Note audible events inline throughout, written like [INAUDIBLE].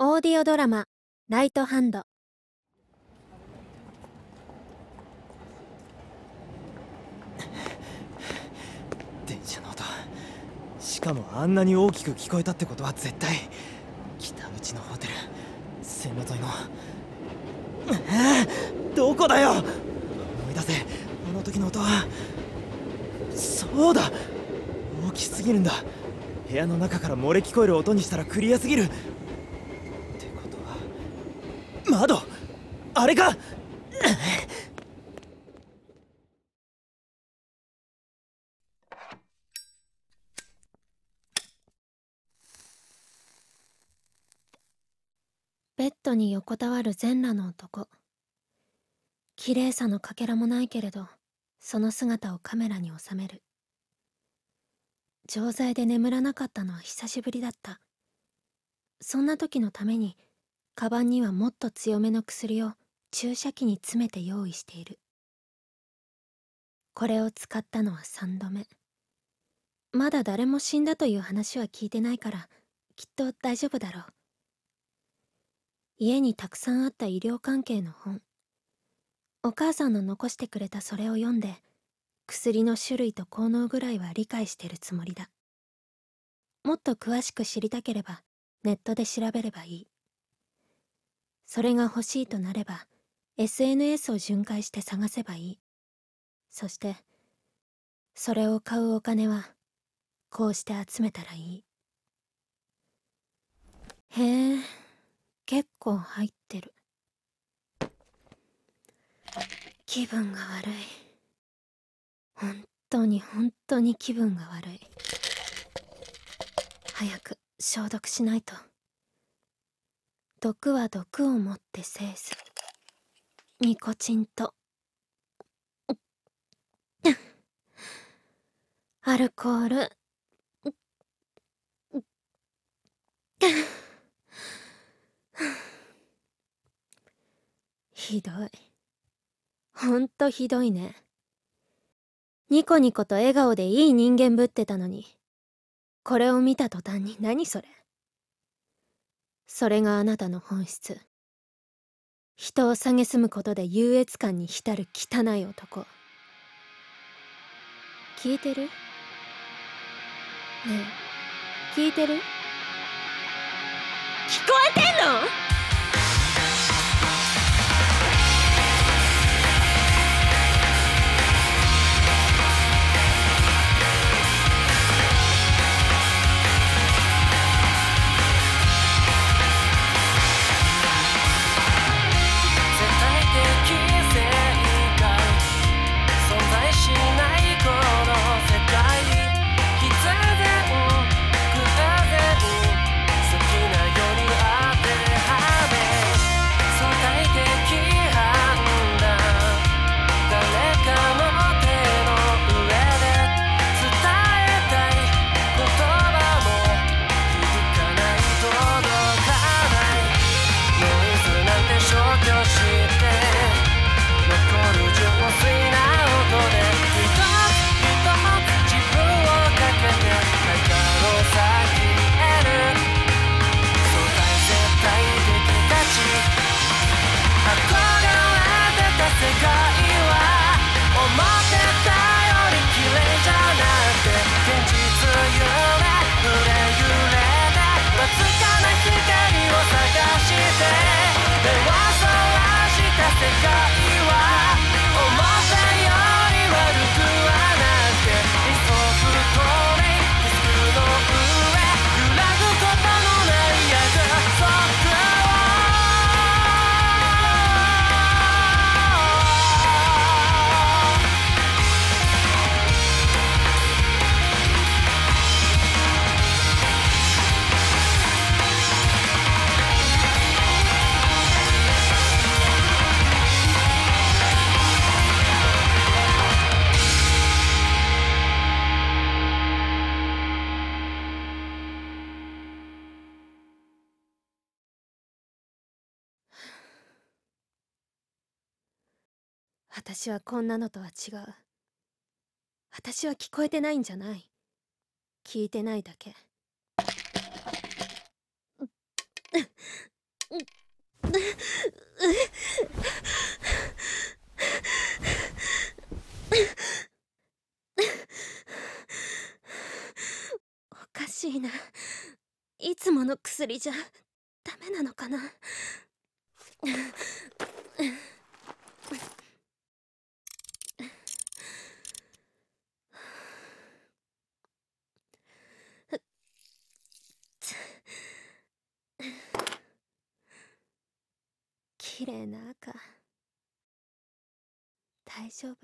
オーディオドラマ「ライトハンド」電車の音。しかもあんなに大きく聞こえたってことは絶対北口のホテル線路沿いの。えーどこだよ。思い出せあの時の音は。そうだ。大きすぎるんだ。部屋の中から漏れ聞こえる音にしたらクリアすぎる。窓あれかベッドに横たわる全裸の男。綺麗さのかけらもないけれどその姿をカメラに収める。錠剤で眠らなかったのは久しぶりだった。そんな時のためにカバンにはもっと強めの薬を注射器に詰めて用意している。これを使ったのは3度目。まだ誰も死んだという話は聞いてないからきっと大丈夫だろう。家にたくさんあった医療関係の本。お母さんの残してくれたそれを読んで薬の種類と効能ぐらいは理解してるつもりだ。もっと詳しく知りたければネットで調べればいい。それが欲しいとなれば SNS を巡回して探せばいい。そしてそれを買うお金はこうして集めたらいい。へえ結構入ってる。気分が悪い。本当に本当に気分が悪い。早く消毒しないと。毒は毒をもって制す。ニコチンと。アルコール。ひどい。ほんとひどいね。ニコニコと笑顔でいい人間ぶってたのに。これを見た途端に何それ。それがあなたの本質。人を蔑むことで優越感に浸る汚い男。聞いてる？ねえ。聞いてる？聞こえて私はこんなのとは違う。私は聞こえてないんじゃない。聞いてないだけ。おかしいな。いつもの薬じゃダメなのかな。綺麗な赤。大丈夫。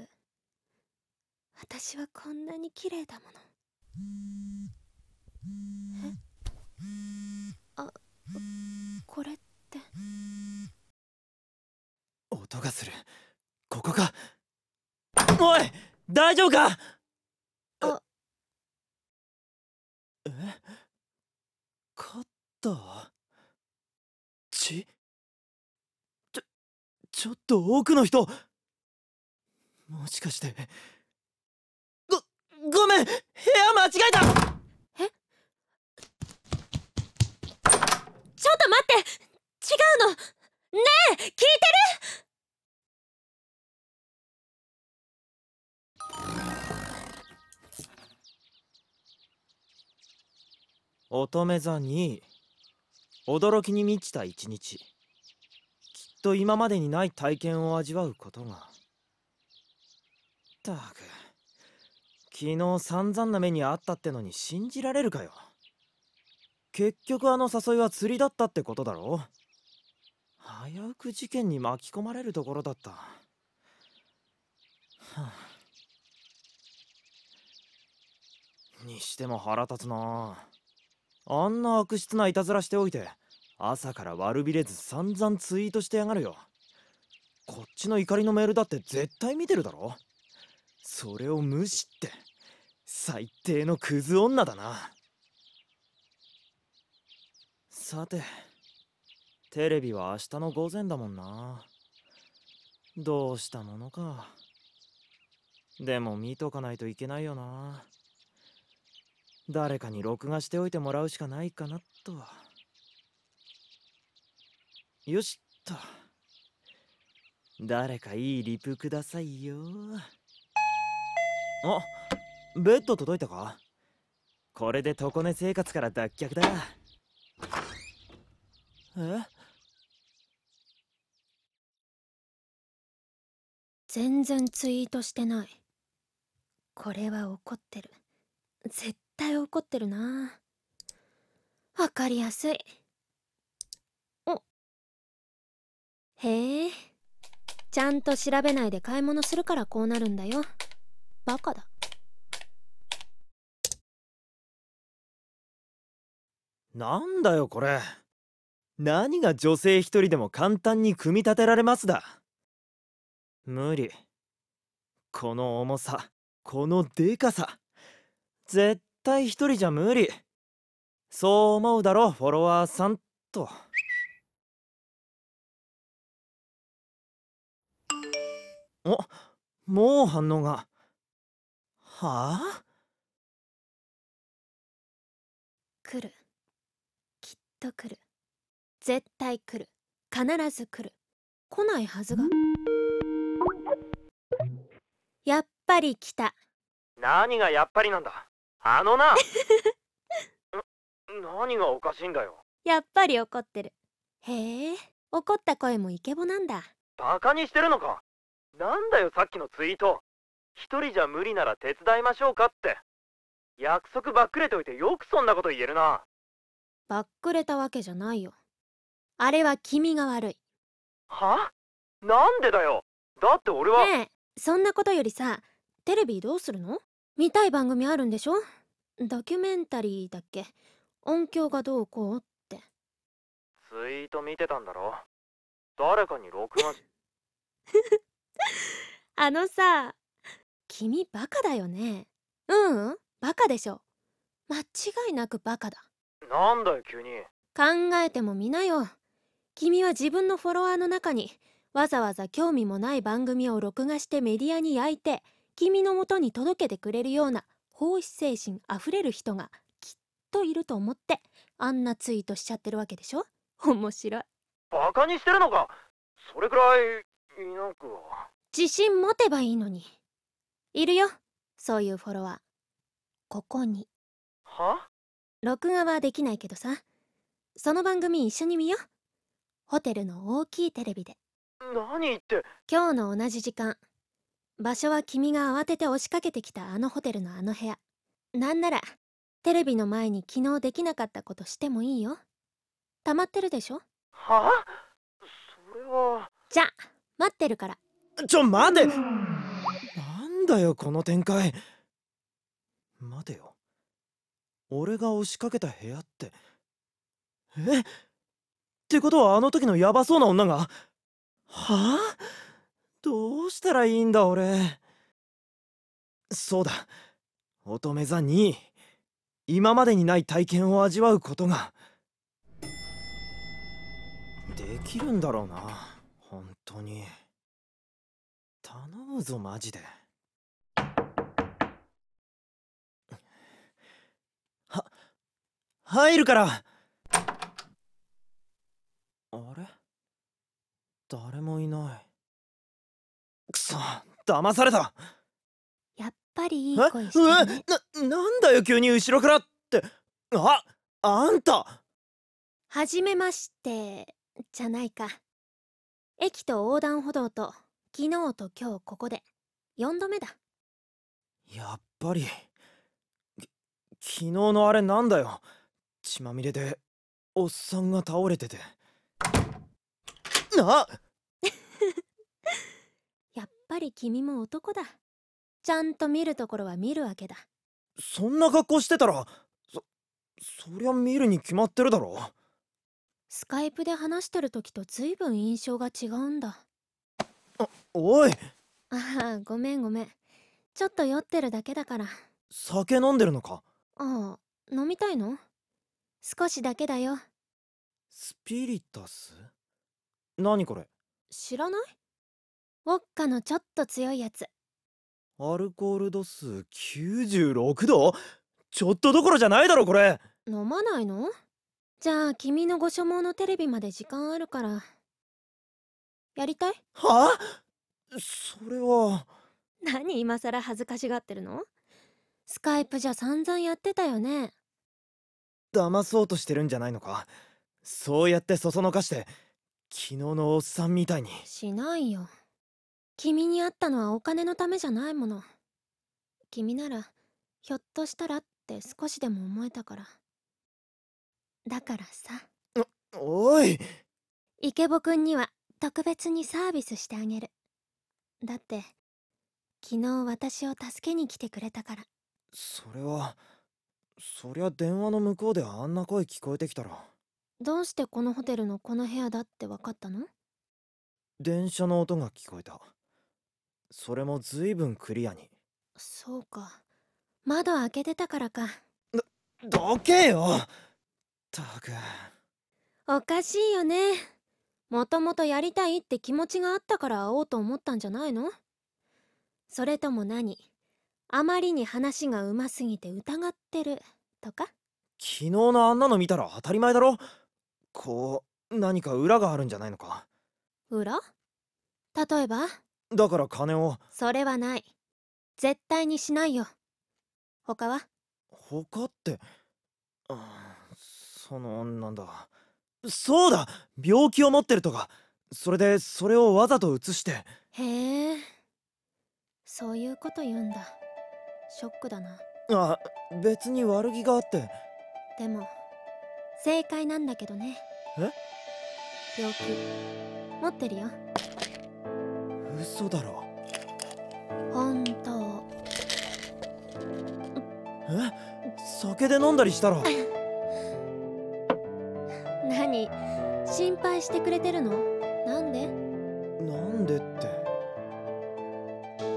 私はこんなに綺麗だもの。え？あこれって。音がする。ここか。おい！大丈夫か？あ。え？カッターちょっと奥の人。もしかして。ごごめん。部屋間違えた。ちょっと待って。違うの。ねえ聞いてる？乙女座に。驚きに満ちた一日と今までにない体験を味わうことが。ったく昨日散々な目にあったってのに信じられるかよ。結局あの誘いは釣りだったってことだろ危うく事件に巻き込まれるところだった、はあ、にしても腹立つな。あんな悪質ないたずらしておいて朝から悪びれず散々ツイートしてやがるよ。こっちの怒りのメールだって絶対見てるだろ。それを無視って最低のクズ女だな。さてテレビは明日の午前だもんな。どうしたものか。でも見とかないといけないよな。誰かに録画しておいてもらうしかないかなとよしっと。誰かいいリプくださいよ。あベッド届いたか？これで床寝生活から脱却だ。え？全然ツイートしてない。これは怒ってる。絶対怒ってるな。わかりやすいおへえ。ちゃんと調べないで買い物するからこうなるんだよ。バカだ。なんだよこれ。何が女性一人でも簡単に組み立てられますだ。無理。この重さこのでかさ。絶対一人じゃ無理。そう思うだろフォロワーさんと。おもう反応が。はあ？来る。きっと来る。絶対来る。必ず来る。来ないはずが。やっぱり来た。何がやっぱりなんだ？あのな。[LAUGHS] 何がおかしいんだよ。やっぱり怒ってる。へえ怒った声もイケボなんだ。バカにしてるのかなんだよさっきのツイート。一人じゃ無理なら手伝いましょうかって。約束ばっくれておいてよくそんなこと言えるな。ばっくれたわけじゃないよ。あれは君が悪い。は？なんでだよ。だって俺は、ねえそんなことよりさテレビどうするの？見たい番組あるんでしょ？ドキュメンタリーだっけ？音響がどうこうって。ツイート見てたんだろ。誰かに録画し [LAUGHS] [LAUGHS] あのさ君バカだよね。うん、うん、バカでしょ。間違いなくバカだ。なんだよ急に。考えてもみなよ。君は自分のフォロワーの中にわざわざ興味もない番組を録画してメディアに焼いて君のもとに届けてくれるような奉仕精神あふれる人がきっといると思ってあんなツイートしちゃってるわけでしょ。面白い。バカにしてるのか。それくらいいなくは自信持てばいいのに。いるよそういうフォロワー。ここに。は？録画はできないけどさ。その番組一緒に見よう。ホテルの大きいテレビで。何って？今日の同じ時間。場所は君が慌てて押しかけてきたあのホテルのあの部屋。なんならテレビの前に昨日できなかったことしてもいいよ。溜まってるでしょ？は？それは。じゃ待ってるから。ちょ待て。なんだよこの展開。待てよ。俺が押しかけた部屋って。え？ってことはあの時のヤバそうな女が？はあ？どうしたらいいんだ俺。そうだ。乙女座に今までにない体験を味わうことが。できるんだろうな。当に頼むぞマジで。は入るから。あれ？誰もいない。くそ騙された。やっぱりいいえ？声してるね。え？ななんだよ急に後ろからって。ああんた。はじめましてじゃないか駅と横断歩道と昨日と今日ここで4度目だ。やっぱりき昨日のあれなんだよ。血まみれでおっさんが倒れてて。な [LAUGHS] やっぱり君も男だ。ちゃんと見るところは見るわけだ。そんな格好してたらそそりゃ見るに決まってるだろスカイプで話してる時と随分印象が違うんだ。おい。ああごめんごめん。ちょっと酔ってるだけだから。酒飲んでるのか？ああ飲みたいの？少しだけだよ。スピリタス？何これ？知らない？ウォッカのちょっと強いやつ。アルコール度数96度？ちょっとどころじゃないだろこれ。飲まないの？じゃあ君のご所望のテレビまで時間あるからやりたい？はあ？それは。何今更恥ずかしがってるの？スカイプじゃ散々やってたよね。騙そうとしてるんじゃないのか？そうやってそそのかして昨日のおっさんみたいに。しないよ。君に会ったのはお金のためじゃないもの。君ならひょっとしたらって少しでも思えたからだからさ。おい。イケボくんには特別にサービスしてあげる。だって昨日私を助けに来てくれたから。それはそりゃ電話の向こうであんな声聞こえてきたら。どうしてこのホテルのこの部屋だって分かったの？電車の音が聞こえた。それもずいぶんクリアに。そうか。窓開けてたからか。どけよたくおかしいよね。もともとやりたいって気持ちがあったから会おうと思ったんじゃないの？それとも何？あまりに話がうますぎて疑ってるとか？昨日のあんなの見たら当たり前だろ？こう何か裏があるんじゃないのか？裏？例えば？だから金を。それはない。絶対にしないよ。他は？他って。あそのなんだ。そうだ病気を持ってるとか。それでそれをわざと移して。へえ。そういうこと言うんだ。ショックだな。あ別に悪気があって。でも正解なんだけどね。え？病気持ってるよ。嘘だろ。本当。え？酒で飲んだりしたら [LAUGHS] してくれてるの？なんで？なんでって。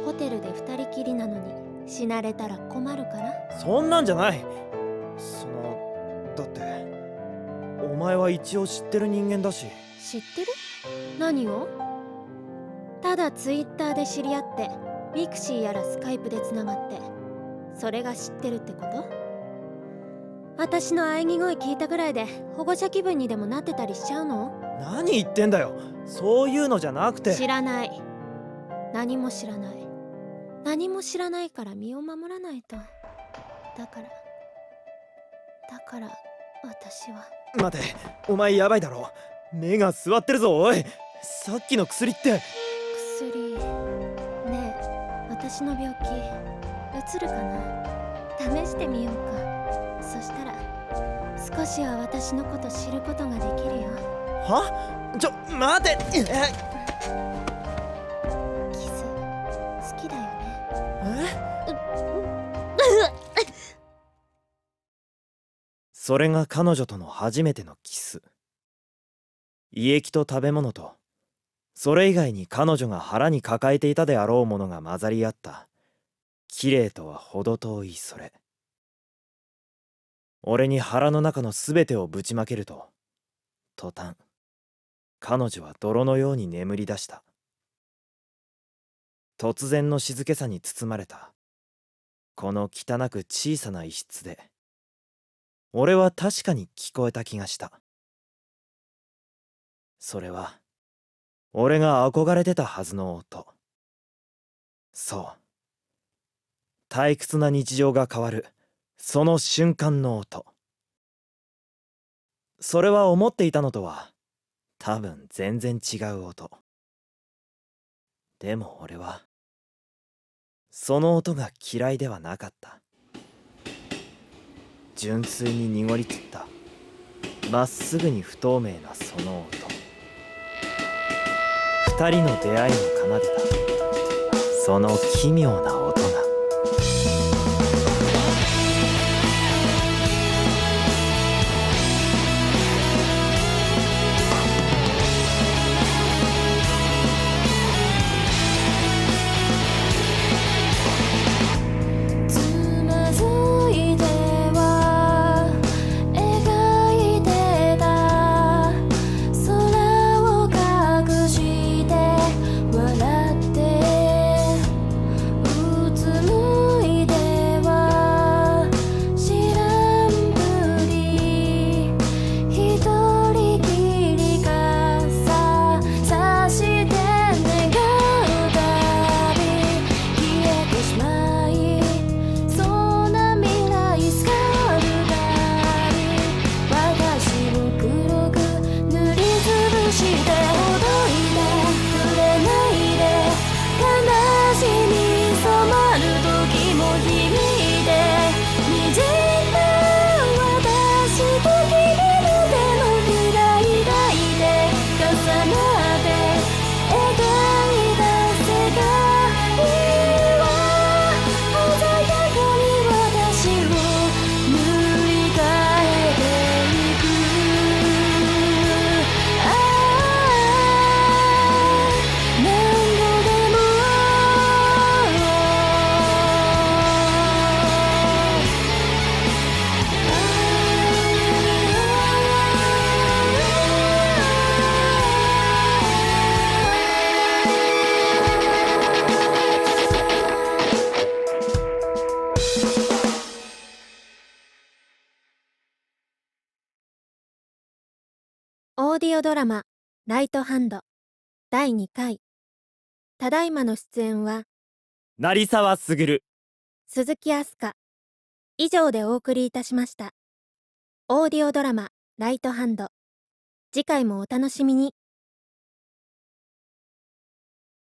ホテルで二人きりなのに死なれたら困るから？そんなんじゃない。そのだってお前は一応知ってる人間だし。知ってる？何を？ただツイッターで知り合ってミクシーやらスカイプでつながってそれが知ってるってこと？私の喘ぎ声聞いたぐらいで保護者気分にでもなってたりしちゃうの？何言ってんだよ。そういうのじゃなくて。知らない。何も知らない。何も知らないから身を守らないと。だからだから私は。待てお前やばいだろ。目が座ってるぞおい。さっきの薬って。薬ねえ私の病気うつるかな？試してみようか。そしたら少しは私のこと知ることができるよ。は？ちょ待て。えキス好きだよね。え？[LAUGHS] それが彼女との初めてのキス。胃液と食べ物と。それ以外に彼女が腹に抱えていたであろうものが混ざり合った。綺麗とは程遠いそれ俺に腹の中の全てをぶちまけると。途端彼女は泥のように眠り出した。突然の静けさに包まれた。この汚く小さな一室で。俺は確かに聞こえた気がした。それは俺が憧れてたはずの音。そう。退屈な日常が変わる。その瞬間の音。それは思っていたのとは多分全然違う音。でも俺はその音が嫌いではなかった。純粋に濁り散った。まっすぐに不透明なその音。二人の出会いを奏でた。その奇妙なディオドラマ「ライトハンド」第2回。ただいまの出演は成沢卓。鈴木飛鳥以上でお送りいたしました。オーディオドラマ「ライトハンド」次回もお楽しみに